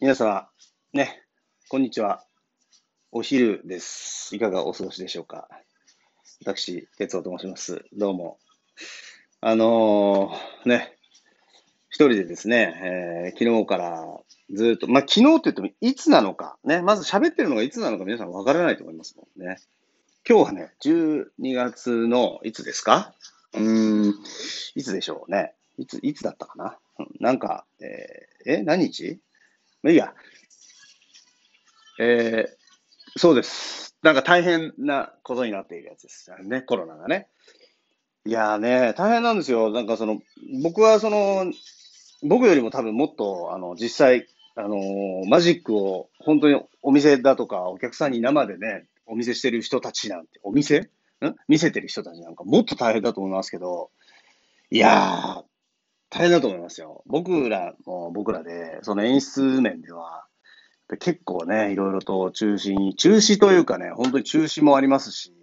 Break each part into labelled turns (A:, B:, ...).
A: 皆様、ね、こんにちは。お昼です。いかがお過ごしでしょうか。私、哲夫と申します。どうも。あのー、ね、一人でですね、えー、昨日からずっと、まあ、昨日って言ってもいつなのか、ね、まず喋ってるのがいつなのか皆さんわからないと思いますもんね。今日はね、12月のいつですか？うーん、いつでしょうね。いつ、いつだったかな？なんか、えー、え、何日、いいや。えー、そうです。なんか大変なことになっているやつですね、コロナがね。いやーね、大変なんですよ。なんかその、僕はその、僕よりも多分もっと、あの、実際、あのー、マジックを本当にお店だとかお客さんに生でね、お見せしてる人たちなんて、お店？ん？見せてる人たちなんかもっと大変だと思いますけど、いやー、大変だと思いますよ。僕らも僕らで、その演出面では、結構ね、いろいろと中止に、中止というかね、本当に中止もありますし、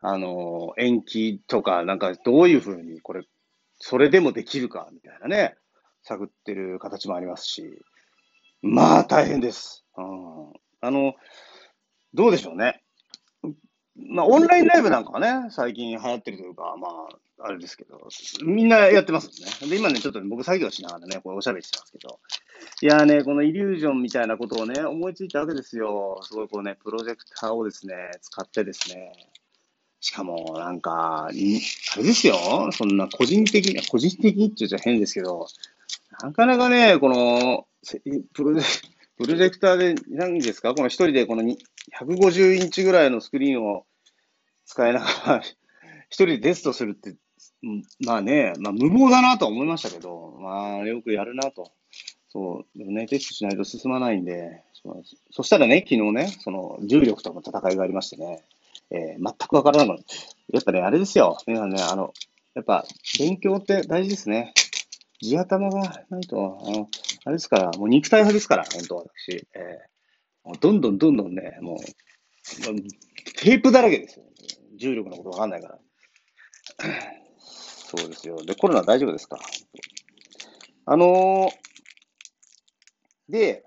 A: あの、延期とか、なんかどういうふうにこれ、それでもできるか、みたいなね、探ってる形もありますし、まあ大変です。うん、あの、どうでしょうね。まあ、オンラインライブなんかはね、最近流行ってるというか、まあ、あれですけど、みんなやってますね。で、今ね、ちょっと、僕作業しながらね、これおしゃべりしてますけど、いやね、このイリュージョンみたいなことをね、思いついたわけですよ。すごいこうね、プロジェクターをですね、使ってですね、しかも、なんか、あれですよ、そんな個人的に、個人的にって言っちゃ変ですけど、なかなかね、この、プロジェプロジェクターで何ですか？この一人でこの150インチぐらいのスクリーンを使いながら、一人でテストするって、まあね、まあ無謀だなと思いましたけど、まあよくやるなと。そう、でもね、テストしないと進まないんで、そしたらね、昨日ね、その重力との戦いがありましてね、えー、全くわからない。やっぱね、あれですよ。皆さんね、あの、やっぱ勉強って大事ですね。地頭がないと、あの、あれですから、もう肉体派ですから、本当私。えー、どんどんどんどんね、もう、テープだらけですよ。重力のことわかんないから。そうですよ。で、コロナ大丈夫ですか？あのー、で、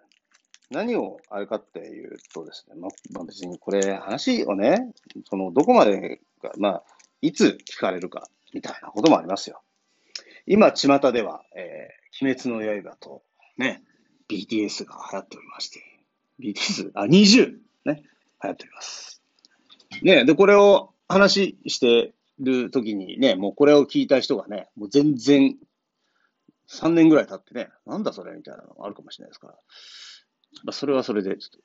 A: 何をあれかっていうとですね、ままあ、別にこれ話をね、そのどこまでが、まあ、いつ聞かれるかみたいなこともありますよ。今、巷では、えー、鬼滅の刃とね、BTS が流行っておりまして、BTS、あ、20! ね、流行っております。ね、で、これを話してる時にね、もうこれを聞いた人がね、もう全然、3年ぐらい経ってね、なんだそれみたいなのがあるかもしれないですから。まあ、それはそれで、ちょっ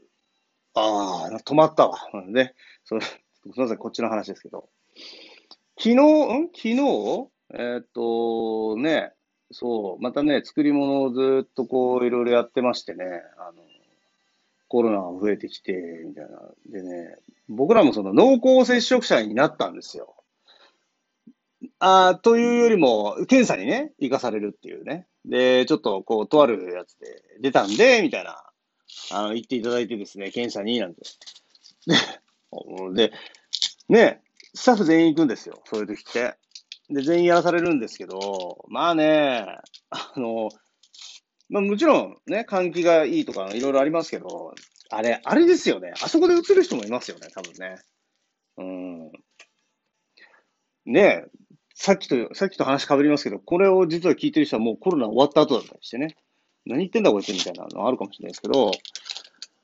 A: と、ああ、止まったわ。ね、それ、すみません、こっちの話ですけど。昨日、ん？昨日？えー、っと、ね、そう、またね、作り物をずっとこう、いろいろやってましてね、あの、コロナが増えてきて、みたいな。でね、僕らもその濃厚接触者になったんですよ。あというよりも、検査にね、行かされるっていうね。で、ちょっとこう、とあるやつで出たんで、みたいな、あの、言っていただいてですね、検査に、なんて。で、ね、スタッフ全員行くんですよ、そういう時って。で、全員やらされるんですけど、まあね、あの、まあもちろんね、換気がいいとかいろいろありますけど、あれ、あれですよね。あそこで映る人もいますよね、多分ね。うん。ねえさっきと、さっきと話被りますけど、これを実は聞いてる人はもうコロナ終わった後だったりしてね。何言ってんだこいつみたいなのあるかもしれないですけど、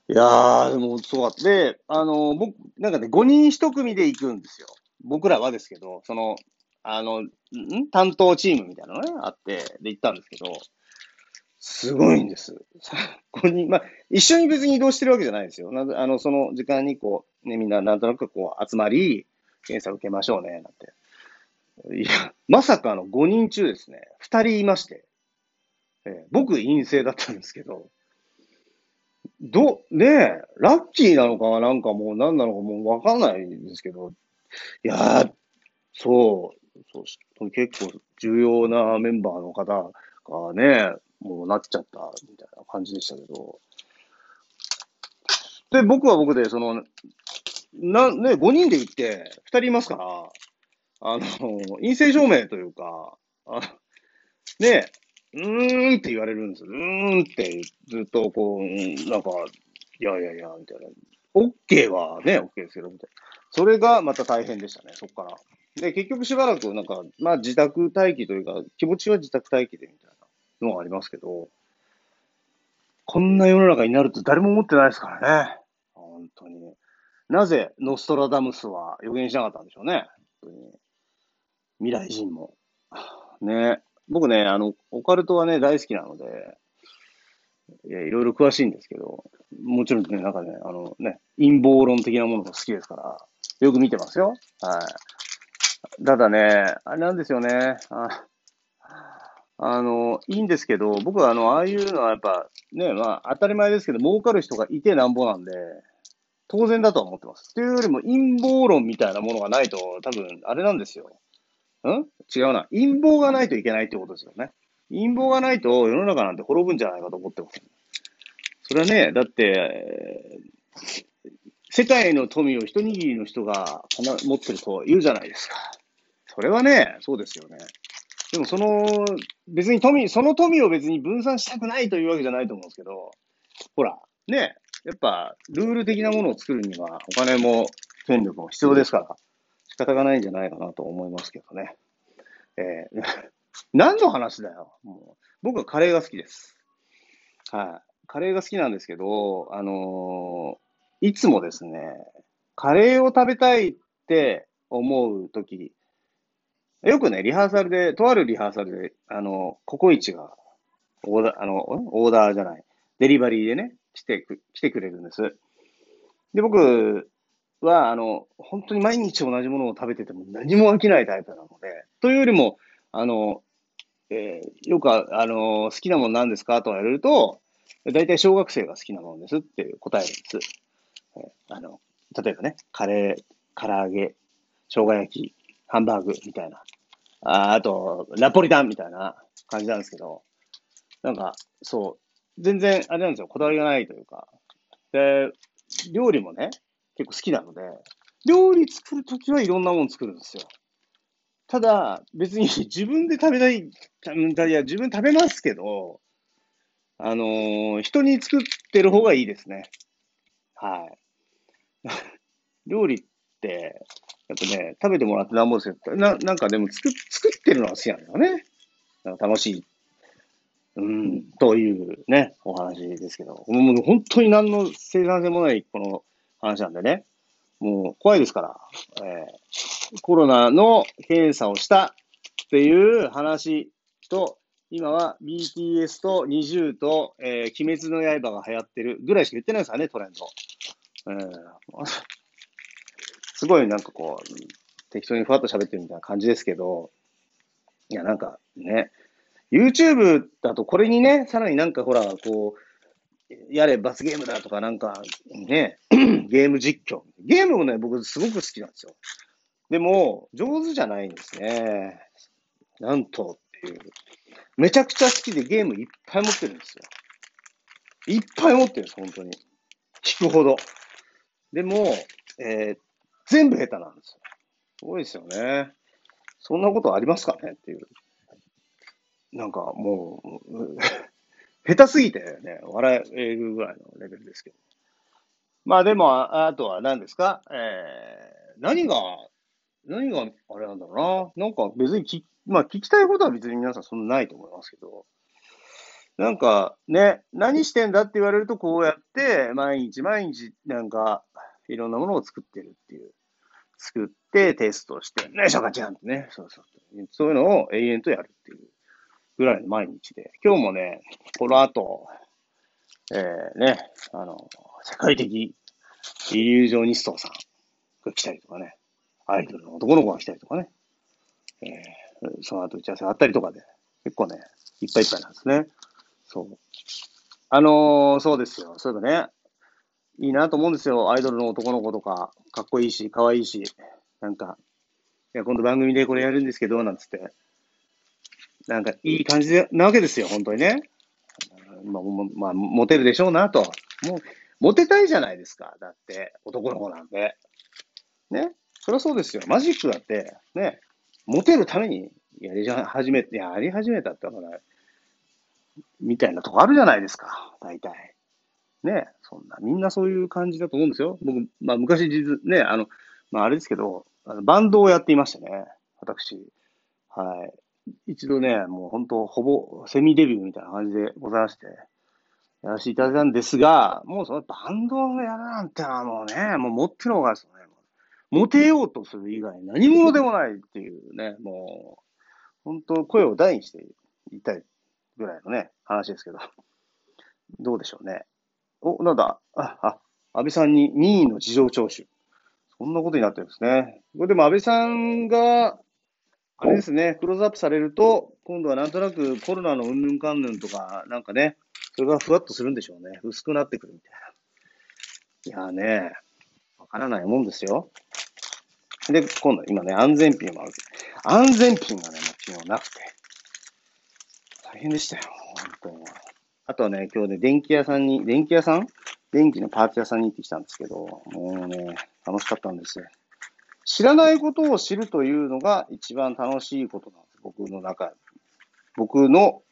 A: いやー、でもそうだって、あの、僕、なんかね、5人1組で行くんですよ。僕らはですけど、その、あの、ん？担当チームみたいなのね、あって、で行ったんですけど、すごいんです。5人、まあ、一緒に別に移動してるわけじゃないですよ。なあの、その時間にこう、ね、みんななんとなくこう集まり、検査受けましょうね、なんて。いや、まさかの5人中ですね、2人いまして、えー、僕陰性だったんですけど、ど、ねえ、ラッキーなのかなんかもう何なのかもうわかんないんですけど、いやー、そう、そう結構重要なメンバーの方がね、もうなっちゃったみたいな感じでしたけど。で、僕は僕で、その、な、ね、5人で行って、2人いますから、あの、陰性証明というか、あね、うーんって言われるんです。うーんってずっとこう、なんか、いやいやいや、みたいな。OK はね、OK ですけど、みたいな。それがまた大変でしたね、そこから。で、結局しばらくなんか、まあ自宅待機というか、気持ちは自宅待機でみたいなのがありますけど、こんな世の中になると誰も思ってないですからね。本当に。なぜノストラダムスは予言しなかったんでしょうね。本当に未来人も。ね。僕ね、あの、オカルトはね、大好きなので、いや、いろいろ詳しいんですけど、もちろんね、なんかね、あのね、陰謀論的なものが好きですから、よく見てますよ。はい。ただね、あれなんですよね。ああの、いいんですけど、僕はあの、ああいうのはやっぱ、ね、まあ、当たり前ですけど、儲かる人がいてなんぼなんで、当然だとは思ってます。というよりも陰謀論みたいなものがないと、多分、あれなんですよ。ん？違うな。陰謀がないといけないってことですよね。陰謀がないと世の中なんて滅ぶんじゃないかと思ってます。それはね、だって、世界の富を一握りの人が持ってると言うじゃないですか。それはね、そうですよね。でもその、別に富、その富を別に分散したくないというわけじゃないと思うんですけど、ほら、ね、やっぱ、ルール的なものを作るには、お金も権力も必要ですから、仕方がないんじゃないかなと思いますけどね。えー、何の話だよ。もう僕はカレーが好きです。はい。カレーが好きなんですけど、あのー、いつもですね、カレーを食べたいって思うとき、よくね、リハーサルで、とあるリハーサルで、あの、ココイチが、オーダー、あの、オーダーじゃない、デリバリーでね、来てく、来てくれるんです。で、僕は、あの、本当に毎日同じものを食べてても何も飽きないタイプなので、というよりも、あの、えー、よくあの、好きなもの何ですか？と言われると、大体小学生が好きなものですって答えるんです。えー、あの、例えばね、カレー、唐揚げ、生姜焼き、ハンバーグみたいな。ああと、ナポリタンみたいな感じなんですけど、なんか、そう、全然、あれなんですよ、こだわりがないというか。で、料理もね、結構好きなので、料理作るときはいろんなもの作るんですよ。ただ、別に 自分で食べたい、いや、自分食べますけど、あのー、人に作ってる方がいいですね。はい。料理って、やっぱね、食べてもらってなんぼですよ。な、なんかでも作、作ってるのが好きなんだよね。なんか楽しい。うん、というね、お話ですけど。もう本当に何の生産性もないこの話なんでね。もう怖いですから。えー、コロナの検査をしたっていう話と、今は BTS と NiziU と、えー、鬼滅の刃が流行ってるぐらいしか言ってないですからね、トレンド。えー、すごいなんかこう、適当にふわっと喋ってるみたいな感じですけど、いや、なんかね、YouTube だとこれにね、さらになんかほら、こう、やれ罰ゲームだとかなんかね、ゲーム実況。ゲームもね、僕すごく好きなんですよ。でも、上手じゃないんですね。なんとっていう。めちゃくちゃ好きでゲームいっぱい持ってるんですよ。いっぱい持ってるんです、本当に。引くほど。でも、えー、全部下手なんですよ。すごいですよね。そんなことありますかねっていう。なんかもう、下手すぎてね、笑えるぐらいのレベルですけど。まあでも、あとは何ですか？えー、何が、何があれなんだろうな。なんか別にき、まあ聞きたいことは別に皆さんそんなないと思いますけど、なんかね、何してんだって言われるとこうやって毎日毎日なんかいろんなものを作ってるっていう。作ってテストして、ね、シャカチャンってね、そうそう。そういうのを永遠とやるっていうぐらいの毎日で。今日もね、この後、えー、ね、あの、世界的イリュージョニストさんが来たりとかね、アイドルの男の子が来たりとかね、えー、その後打ち合わせがあったりとかで、結構ね、いっぱいいっぱいなんですね。そう。あのー、そうですよ。そういえばね、いいなと思うんですよ。アイドルの男の子とか、かっこいいし、かわいいし、なんか、いや、今度番組でこれやるんですけど、なんつって。なんか、いい感じなわけですよ、本当にね。まあ、まあ、モテるでしょうなと。もう、モテたいじゃないですか。だって、男の子なんで。ね。そりゃそうですよ。マジックだって、ね、モテるためにやり始め、やり始めたって、ほら、みたいなとこあるじゃないですか、大体。ね、そんな、みんなそういう感じだと思うんですよ。僕、まあ昔実、ね、あの、まああれですけど、バンドをやっていましてね、私。はい。一度ね、もう本当、ほぼセミデビューみたいな感じでございまして、やらせていただいたんですが、もうそのバンドをやるなんてのはもうね、もう持ってる方がですよね、モテようとする以外何者でもないっていうね、もう、本当声を大にして言いたいぐらいのね、話ですけど。どうでしょうね。お、なんだ、あ、あ、安倍さんに任意の事情聴取。そんなことになってるんですね。これでも安倍さんが、あれですね、クローズアップされると、今度はなんとなくコロナのうんぬんかんぬんとか、なんかね、それがふわっとするんでしょうね。薄くなってくるみたいな。いやーね、わからないもんですよ。で、今度今ね、安全ピンもある。安全ピンがね、昨日なくて。大変でしたよ、本当に。あとはね、今日ね、電気屋さんに、電気屋さん？電気のパーツ屋さんに行ってきたんですけど、もうね、楽しかったんですよ。知らないことを知るというのが一番楽しいことなんです。僕の中、僕の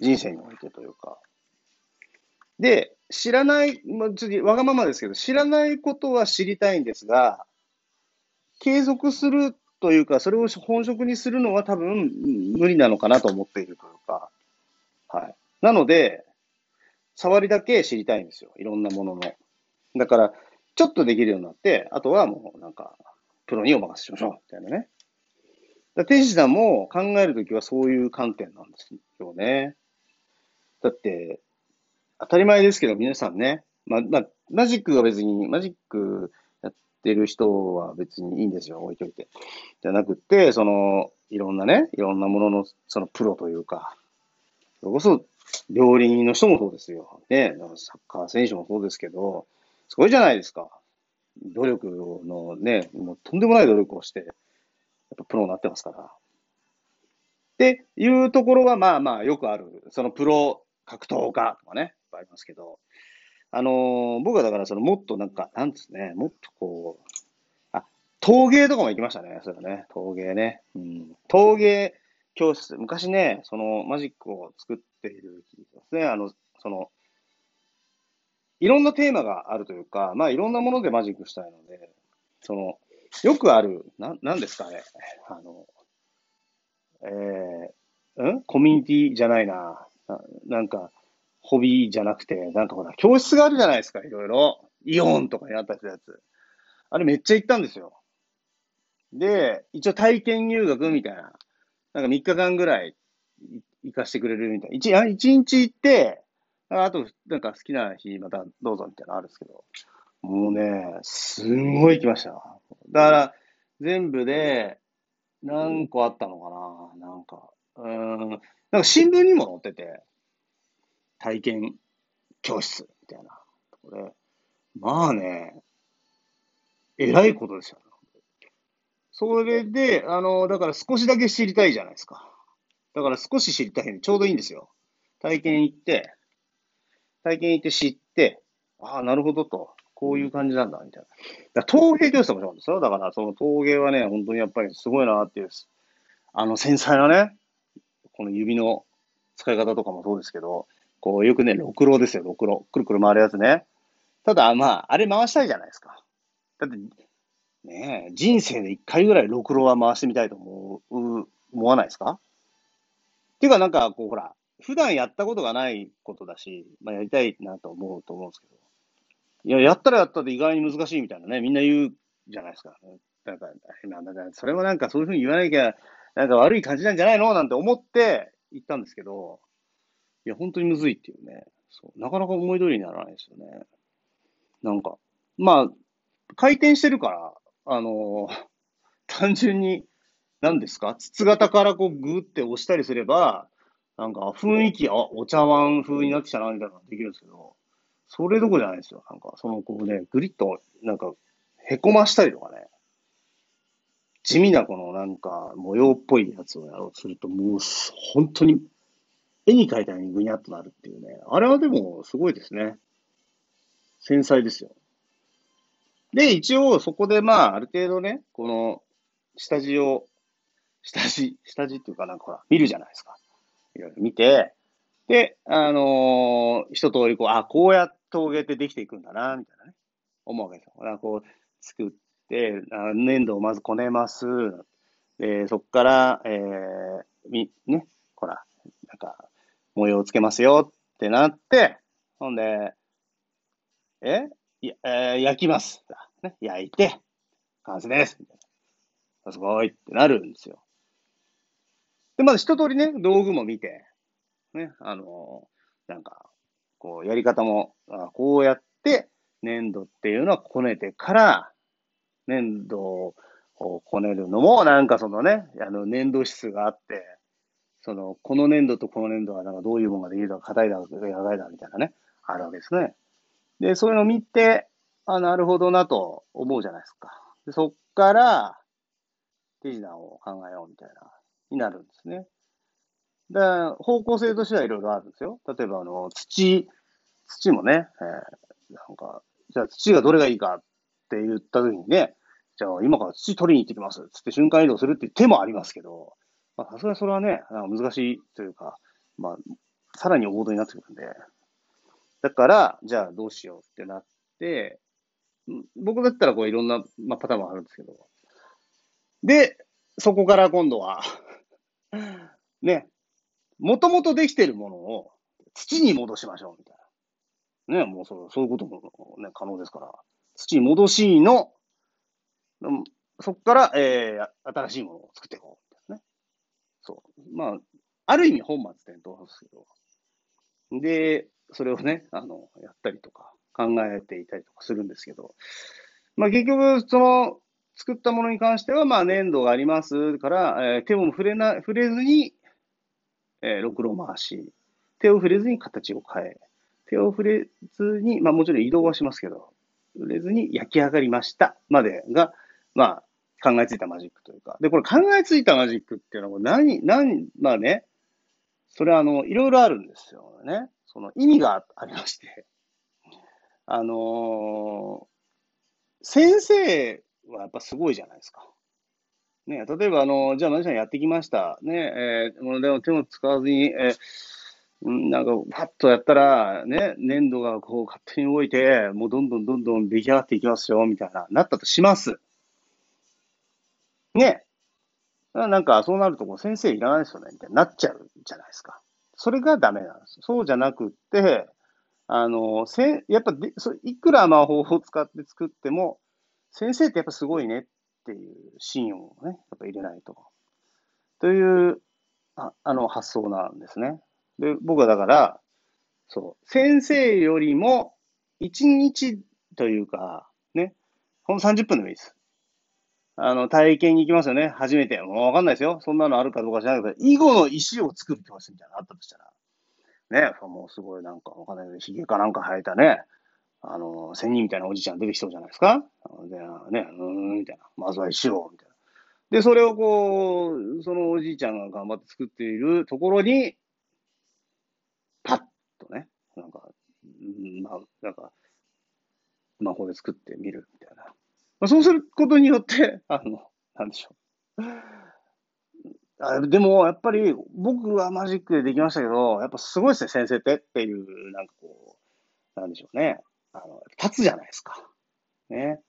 A: 人生においてというか。で、知らない、まあ、ちょっとわがままですけど、知らないことは知りたいんですが、継続するというか、それを本職にするのは多分無理なのかなと思っているというか、はい。なので、触りだけ知りたいんですよ。いろんなものの。だから、ちょっとできるようになって、あとはもうなんか、プロにお任せしましょう、みたいなね。天使さんも考えるときはそういう観点なんですよね。だって、当たり前ですけど、皆さんね、まあ、まあ、マジックは別に、マジックやってる人は別にいいんですよ、置いといて。じゃなくて、その、いろんなね、いろんなものの、そのプロというか、それこそ、料理人の人もそうですよ。ね、サッカー選手もそうですけど、すごいじゃないですか。努力のね、もうとんでもない努力をして、やっぱプロになってますから。っていうところは、まあまあよくある。そのプロ格闘家とかね、ありますけど、あのー、僕はだからそのもっとなんか、なんですね、もっとこう、あ、陶芸とかも行きましたね、それはね、陶芸ね。うん。陶芸教室、昔ね、そのマジックを作っているですね、あの、その、いろんなテーマがあるというか、まあいろんなものでマジックしたいので、その、よくある、な、なんですかね、あの、えー、ん？コミュニティじゃないな。ななんか、ホビーじゃなくて、なんかほら、教室があるじゃないですか、いろいろ。イオンとかにあったやつ。あれめっちゃ行ったんですよ。で、一応体験入学みたいな。なんか3日間ぐらい行かしてくれるみたいな。一一日行って、あと、なんか好きな日またどうぞみたいなのあるんですけど、もうね、すんごい行きました。だから、全部で何個あったのかな。なんか、うん、なんか新聞にも載ってて、体験教室みたいなこで、まあね、えらいことですよ、それで、あの、だから少しだけ知りたいじゃないですか。だから少し知りたいんでちょうどいいんですよ。体験行って、体験行って知って、ああ、なるほどと。こういう感じなんだ、みたいな。だ陶芸教室もそうなんですよ。だから、その陶芸はね、本当にやっぱりすごいなっていう、あの繊細なね、この指の使い方とかもそうですけど、こう、よくね、ろくろですよ、ろくろ。くるくる回るやつね。ただ、まあ、あれ回したいじゃないですか。だって、ね人生で一回ぐらいろくろは回してみたいと思う、思わないですか？っていうか、なんか、こう、ほら、普段やったことがないことだし、まあ、やりたいなと思うと思うんですけど、いや、やったらやったで意外に難しいみたいなね、みんな言うじゃないですか。なんか、なんかそれもなんかそういうふうに言わなきゃ、なんか悪い感じなんじゃないの？なんて思って言ったんですけど、いや、本当にむずいっていうね。そう。なかなか思い通りにならないですよね。なんか、まあ、回転してるから、あの、単純に、何ですか？筒型からこうグーって押したりすれば、なんか雰囲気、あ、お茶碗風になってきたな、みたいなのができるんですけど、それどころじゃないですよ。なんか、その、こうね、グリッと、なんか、へこましたりとかね、地味なこのなんか模様っぽいやつをやろうとすると、もう、本当に、絵に描いたようにぐにゃっとなるっていうね。あれはでも、すごいですね。繊細ですよ。で、一応、そこでまあ、ある程度ね、この、下地を、下地、下地っていうかなんかほら、見るじゃないですか。いろいろ見て、で、あのー一通りこう、あ、こうやって陶芸ってできていくんだな、みたいなね、思うわけですよ。だからこう、作って、あ粘土をまずこねます。で、そこから、えー、み、ね、ほら、なんか、模様をつけますよってなって、ほんで、えいやえー焼きます。ね、焼いて、完成です。みたいなすごいってなるんですよ。で、まず一通りね、道具も見て、ね、あのなんか、こう、やり方も、あこうやって、粘土っていうのはこねてから、粘土をこねるのも、なんかそのね、あの、粘土質があって、その、この粘土とこの粘土はなんかどういうものができるか、硬いだ、柔らかいだ、みたいなね、あるわけですね。で、そういうのを見て、あ、なるほどなと思うじゃないですか。でそっから、手品を考えようみたいな、になるんですね。だから方向性としてはいろいろあるんですよ。例えば、あの、土、土もね、えーなんか、じゃあ土がどれがいいかって言った時にね、じゃあ今から土取りに行ってきます。つって瞬間移動するっていう手もありますけど、まあさすがにそれはね、なんか難しいというか、まあ、さらに大事になってくるんで、だから、じゃあどうしようってなって、僕だったらこういろんな、まあ、パターンもあるんですけど、で、そこから今度は、ね、もともとできてるものを土に戻しましょうみたいな。ね、もうそうそういうことも、ね、可能ですから、土に戻しの、そこから、えー新しいものを作っていこうみたいなね。そう。まあ、ある意味本末転倒ですけど、で、それをね、あの、やったりとか、考えていたりとかするんですけど、まあ結局、その、作ったものに関しては、まあ粘土がありますから、えー手も触れな、触れずに、えー、ろくろ回し、手を触れずに形を変え、手を触れずに、まあもちろん移動はしますけど、触れずに焼き上がりましたまでが、まあ考えついたマジックというか。で、これ考えついたマジックっていうのは何、何、まあね、それはあの、いろいろあるんですよね。その意味がありまして。あの先生はやっぱすごいじゃないですか。ね、例えば、あの、じゃあ、マジシャンやってきました。ね、えー、もうでも手も使わずに、えーなんか、パッとやったら、ね、粘土がこう勝手に動いて、もうどんどんどんどん出来上がっていきますよ、みたいな、なったとします。ね。なんか、そうなると、先生いらないですよね、みたいになっちゃうじゃないですか。それがダメなんです。そうじゃなくって、あの、せやっぱで、そいくら魔法を使って作っても、先生ってやっぱすごいねっていうシーンをね、やっぱ入れないと。という、ああの、発想なんですね。で、僕はだから、そう、先生よりも、1日というか、ね、ほんの30分でもいいです。あの、体験に行きますよね。初めて。もうわかんないですよ。そんなのあるかどうか知らないけど、囲碁の石を作る教室みたいなのあったとしたら、ね、もうすごいなんかわかんないけど、髭かなんか生えたね、あの、仙人みたいなおじちゃん出てきそうじゃないですか。で、ね、うーん、みたいな。まずは石を、みたいな。で、それをこう、そのおじいちゃんが頑張って作っているところに、パッとね、なんか、うんまあ、なんか、魔法で作ってみるみたいな。まあ、そうすることによって、あの、なんでしょう。あでも、やっぱり、僕はマジックでできましたけど、やっぱすごいですね、先生ってっていう、なんかこう、なんでしょうね。あの、立つじゃないですか。ね。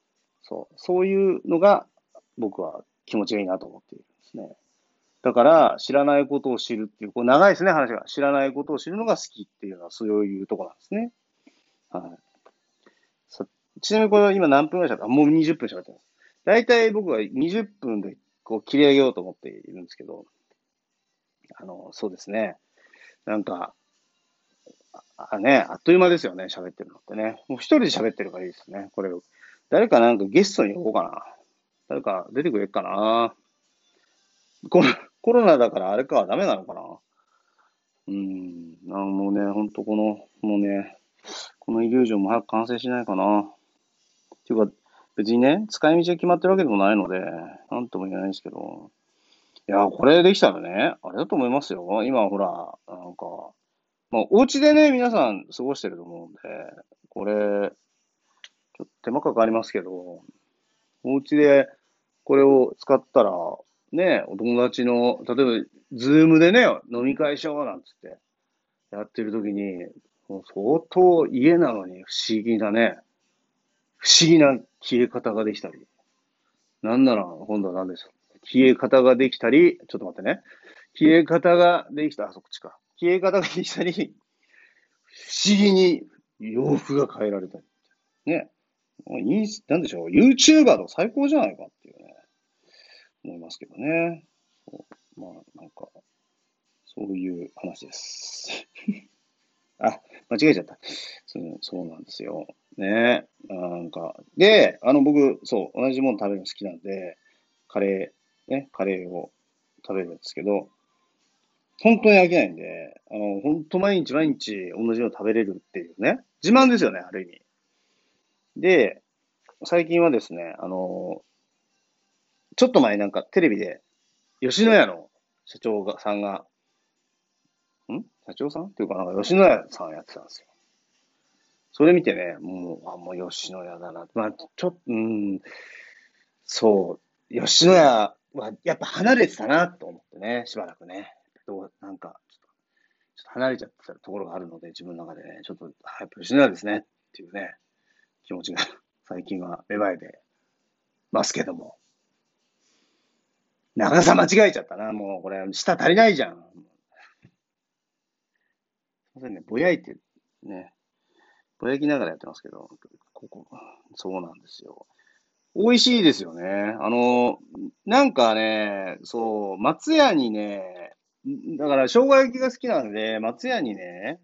A: そう。そういうのが、僕は気持ちがいいなと思っているんですね。だから、知らないことを知るっていう、こう長いですね、話が。知らないことを知るのが好きっていうのは、そういうとこなんですね。はい。ちなみにこれ今何分ぐらいしゃべった？もう20分しゃべってます。大体僕は20分でこう切り上げようと思っているんですけど、あの、そうですね。なんか、あね、あっという間ですよね、喋ってるのってね。もう一人で喋ってるからいいですね。これ。誰かなんかゲストに呼ぼうかな。誰か出てくれっかな。コロコロナだからあれかは、ダメなのかな。うーん、もうね、ほんとこの、もうね、このイリュージョンも早く完成しないかな。っていうか、別にね、使い道が決まってるわけでもないので、なんとも言えないんですけど。いや、これできたらね、あれだと思いますよ。今ほら、なんか、まあ、お家でね、皆さん過ごしてると思うんで、これ、ちょっと手間かかりますけど、お家でこれを使ったら、ね、お友達の、例えば、ズームでね、飲み会しようなんつって、やってる時に、もう相当家なのに不思議なね、不思議な消え方ができたり。なんなら、今度は何でしょう。消え方ができたり、ちょっと待ってね。消え方ができた、あ、そっちか。消え方ができたり、不思議に洋服が変えられたり。ね。いい、なんでしょう。YouTuber の最高じゃないかっていうね。思いますけどね。まあ、なんか、そういう話です。あ、間違えちゃった。そうそうなんですよ。ねなんか、で、あの、僕、そう、同じもの食べるの好きなんで、カレー、ね、カレーを食べるんですけど、本当に飽きないんで、あの、本当毎日毎日同じの食べれるっていうね、自慢ですよね、ある意味。で、最近はですね、あの、ちょっと前なんかテレビで、吉野家の社長がさんが、ん？社長さん？っていうか、なんか吉野家さんやってたんですよ。それ見てね、もう、あ、もう吉野家だな。まあ、ちょっと、うん、そう、吉野家はやっぱ離れてたなと思ってね、しばらくね。どうなんかちょっと、ちょっと離れちゃってたところがあるので、自分の中でね、ちょっと、やっぱ吉野家ですねっていうね、気持ちが最近は芽生えてますけども。長さ間違えちゃったな。もうこれ、舌足りないじゃん。すいませんね、ぼやいて、ね、ぼやきながらやってますけど、ここ、そうなんですよ。美味しいですよね。あの、なんかね、そう、松屋にね、だから生姜焼きが好きなんで、松屋にね、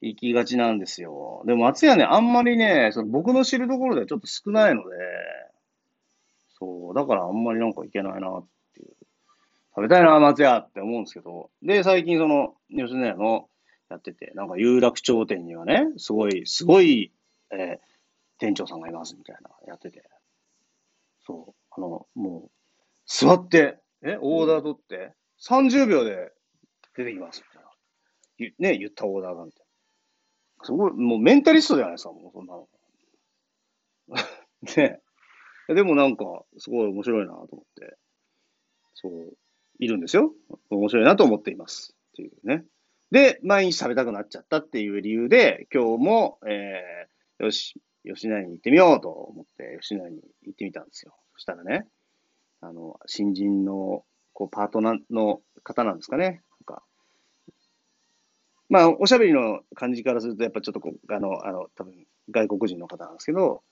A: 行きがちなんですよ。でも松屋ね、あんまりね、その僕の知るところではちょっと少ないので、そう、だからあんまりなんか行けないなっていう。食べたいな、松屋って思うんですけど。で、最近その、吉野家のやってて、なんか有楽町店にはね、すごい、すごい、えー、店長さんがいますみたいな、やってて。そう、あの、もう、座って、え、オーダー取って、30秒で出てきますみたいな。ね、言ったオーダーがみたいな。すごい、もうメンタリストじゃないですか、もうそんなの。ね。でもなんか、すごい面白いなと思って、そう、いるんですよ。面白いなと思っています。っていうね。で、毎日食べたくなっちゃったっていう理由で、今日も、えー、よし、吉野家に行ってみようと思って、吉野家に行ってみたんですよ。そしたらね、あの、新人の、こう、パートナーの方なんですかね。なんか、まあ、おしゃべりの感じからすると、やっぱちょっとこう、あの、あの、多分、外国人の方なんですけど、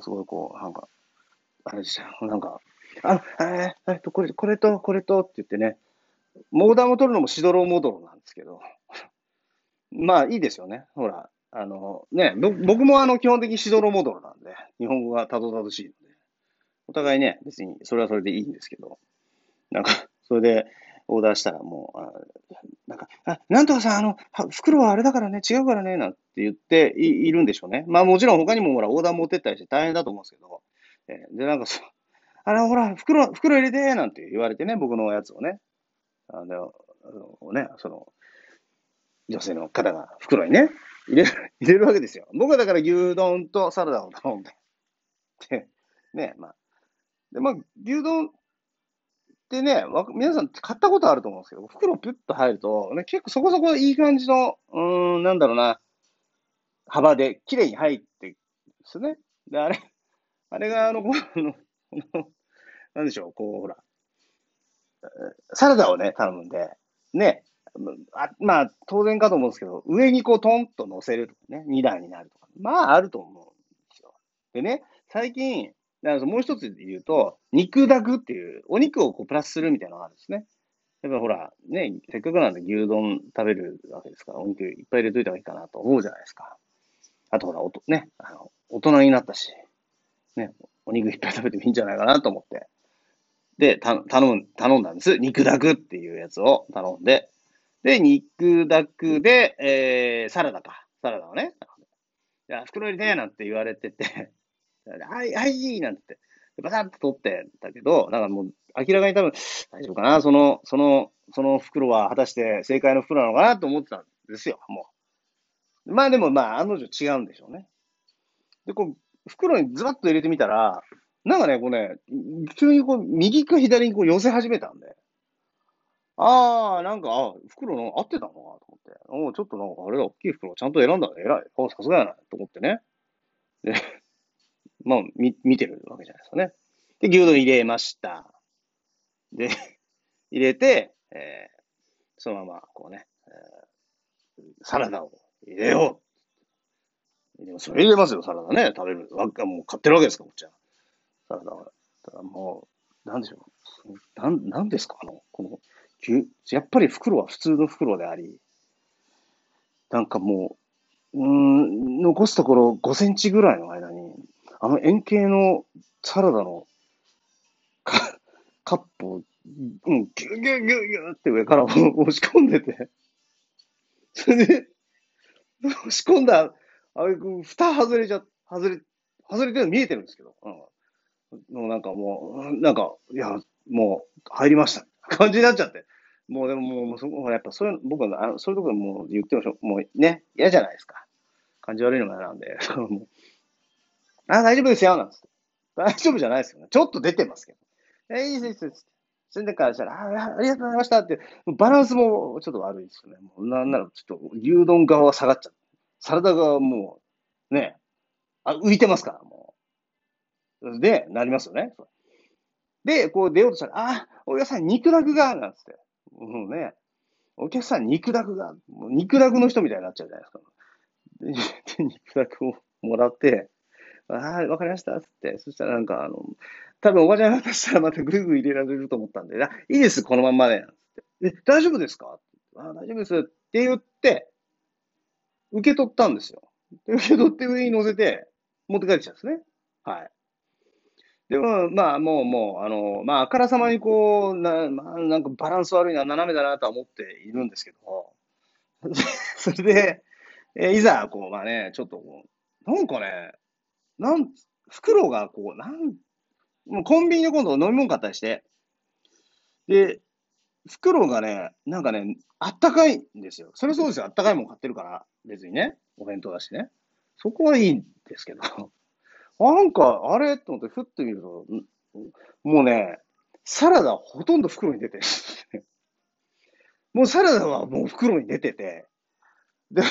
A: すごいこう、なんか、あれでした。なんか、あ、えー、えっと、これ、これと、これとって言ってね、モーダーを取るのもしどろもどろなんですけど、まあいいですよね。ほら、あのね、僕もあの基本的にしどろもどろなんで、日本語がたどたどしいので、お互いね、別にそれはそれでいいんですけど、なんか、それでオーダーしたらもう、あなんか、あ、なんとかさん、あの、袋はあれだからね、違うからね、なんて言っているんでしょうね。まあもちろん他にもほら、オーダー持ってったりして大変だと思うんですけど、えー、で、なんかそう、あの、ほら、袋、袋入れて、なんて言われてね、僕のやつをね。あの、あのね、その、女性の方が袋にね、入れる、入れるわけですよ。僕はだから牛丼とサラダを頼んで。で、ね、まあ。で、まあ、牛丼ってね、皆さん買ったことあると思うんですけど、袋ピュッと入ると、ね、結構そこそこいい感じの、うん、なんだろうな、幅で綺麗に入ってですね。で、あれ、あれが、あの、こ の、なんでしょう、こう、ほら、サラダをね、頼むんで、ね、あまあ、当然かと思うんですけど、上にこうトンと乗せるとかね、2段になるとか、まあ、あると思うんですよ。でね、最近、もう一つ言うと、肉だくっていう、お肉をこうプラスするみたいなのがあるんですね。やっぱほら、ね、せっかくなんで牛丼食べるわけですから、お肉いっぱい入れといた方がいいかなと思うじゃないですか。あとほら、おとね、あの大人になったし、ね、お肉いっぱい食べてもいいんじゃないかなと思って。で、た、頼む、頼んだんです。肉だくっていうやつを頼んで。で、肉だくで、えー、サラダか。サラダをね。いや、袋入りねなんて言われてて、はい、はい、なんて。バサッと取ってたけど、なんかもう明らかに多分大丈夫かなその、その、その袋は果たして正解の袋なのかなと思ってたんですよ、もう。まあでもまあ案の定違うんでしょうね。で、こう、袋にズバッと入れてみたら、なんかね、こうね、急にこう、右か左にこう寄せ始めたんで。ああ、なんか、あ、袋の合ってたのかなと思って。おちょっとなんか、あれだ、大きい袋ちゃんと選んだね。偉い。あ、さすがやな。と思ってね。で、まあ、み、見てるわけじゃないですかね。で、牛丼入れました。で、入れて、えー、そのまま、こうね、えー、サラダを入れよう。でもそれ入れますよ、サラダね。食べる。わもう買ってるわけですか、こっちは。サラダは。だからもう、なんでしょう。なん、なんですか、あの、この、やっぱり袋は普通の袋であり、なんかもう、うん、残すところ5センチぐらいの間に、あの円形のサラダのカップを、うん、ギュギュギュギュって上から押し込んでて、それで、押し込んだ、あれ、蓋外れちゃ、外れ、外れてるの見えてるんですけど、うん。もうなんかもう、なんか、いや、もう入りました。感じになっちゃって。もうでももう、そこやっぱそういう、僕は、あのそういうところもう言ってもしょ、もうね、嫌じゃないですか。感じ悪いのが嫌なんで、も うあ、大丈夫ですよ、なんつって。大丈夫じゃないですよね。ちょっと出てますけど。え、いいです、いいです。それでからしたら、あありがとうございましたって、バランスもちょっと悪いですよね。もうなんならちょっと牛丼側は下がっちゃう。サラダ側はもう、ね、あ浮いてますから、もう。で、なりますよね。で、こう出ようとしたら、あ、お客さん肉だくが、なんつって。もうね、お客さん肉だくが、もう肉だくの人みたいになっちゃうじゃないですか。で、肉だくをもらって、はい、わかりました、つって。そしたらなんか、あの、多分おばちゃんが渡したらまたぐいぐい入れられると思ったんで、あ、いいです、このまんまで。つってえ、大丈夫ですか？あ、大丈夫です。って言って、受け取ったんですよ。受け取って上に乗せて、持って帰ってきたんですね。はい。でも、まあ、もう、もう、あの、まあ、あからさまにこう、な、まあ、なんかバランス悪いな、斜めだなとは思っているんですけど、それで、えいざ、こう、まあね、ちょっと、なんかね、なん、袋がこう、なん、もうコンビニで今度飲み物買ったりして、で、袋がね、なんかね、あったかいんですよ。それそうですよ。あったかいもん買ってるから、別にね。お弁当だしね。そこはいいんですけど。なんか、あれ？と思って、ふっと見ると、もうね、サラダほとんど袋に出てる。もうサラダはもう袋に出てて、で、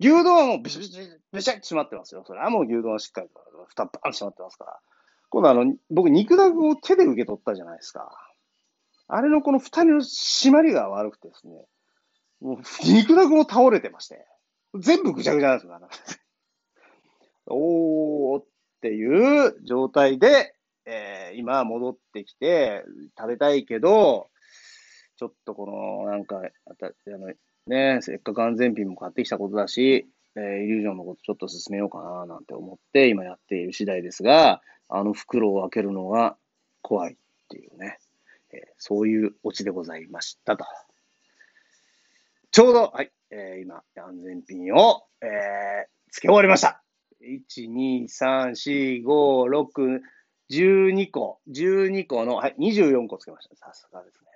A: 牛丼はもうビシビシ、ビシッと閉まってますよ。それはもう牛丼はしっかり、蓋バーン閉まってますから。今度あの、僕肉だぐを手で受け取ったじゃないですか。あれのこの二人の締まりが悪くてですね、もう肉だぐも倒れてまして、全部ぐちゃぐちゃなんですよ。おーっっていう状態で、えー、今戻ってきて、食べたいけど、ちょっとこの、なんか、あたあのね、せっかく安全ピンも買ってきたことだし、えー、イリュージョンのことちょっと進めようかななんて思って今やっている次第ですが、あの袋を開けるのが怖いっていうね、えー、そういうオチでございましたと。ちょうど、はい、えー、今、安全ピンを、えー、付け終わりました。1、2、3、4、5、6、12個、12個の、はい、24個つけました。さすがですね。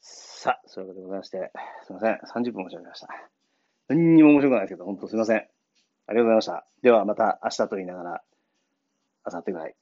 A: さあ、そういうことでございまして、すいません。30分申し訳ありました。何にも面白くないですけど、本当すいません。ありがとうございました。ではまた明日と言いながら、あさってぐらい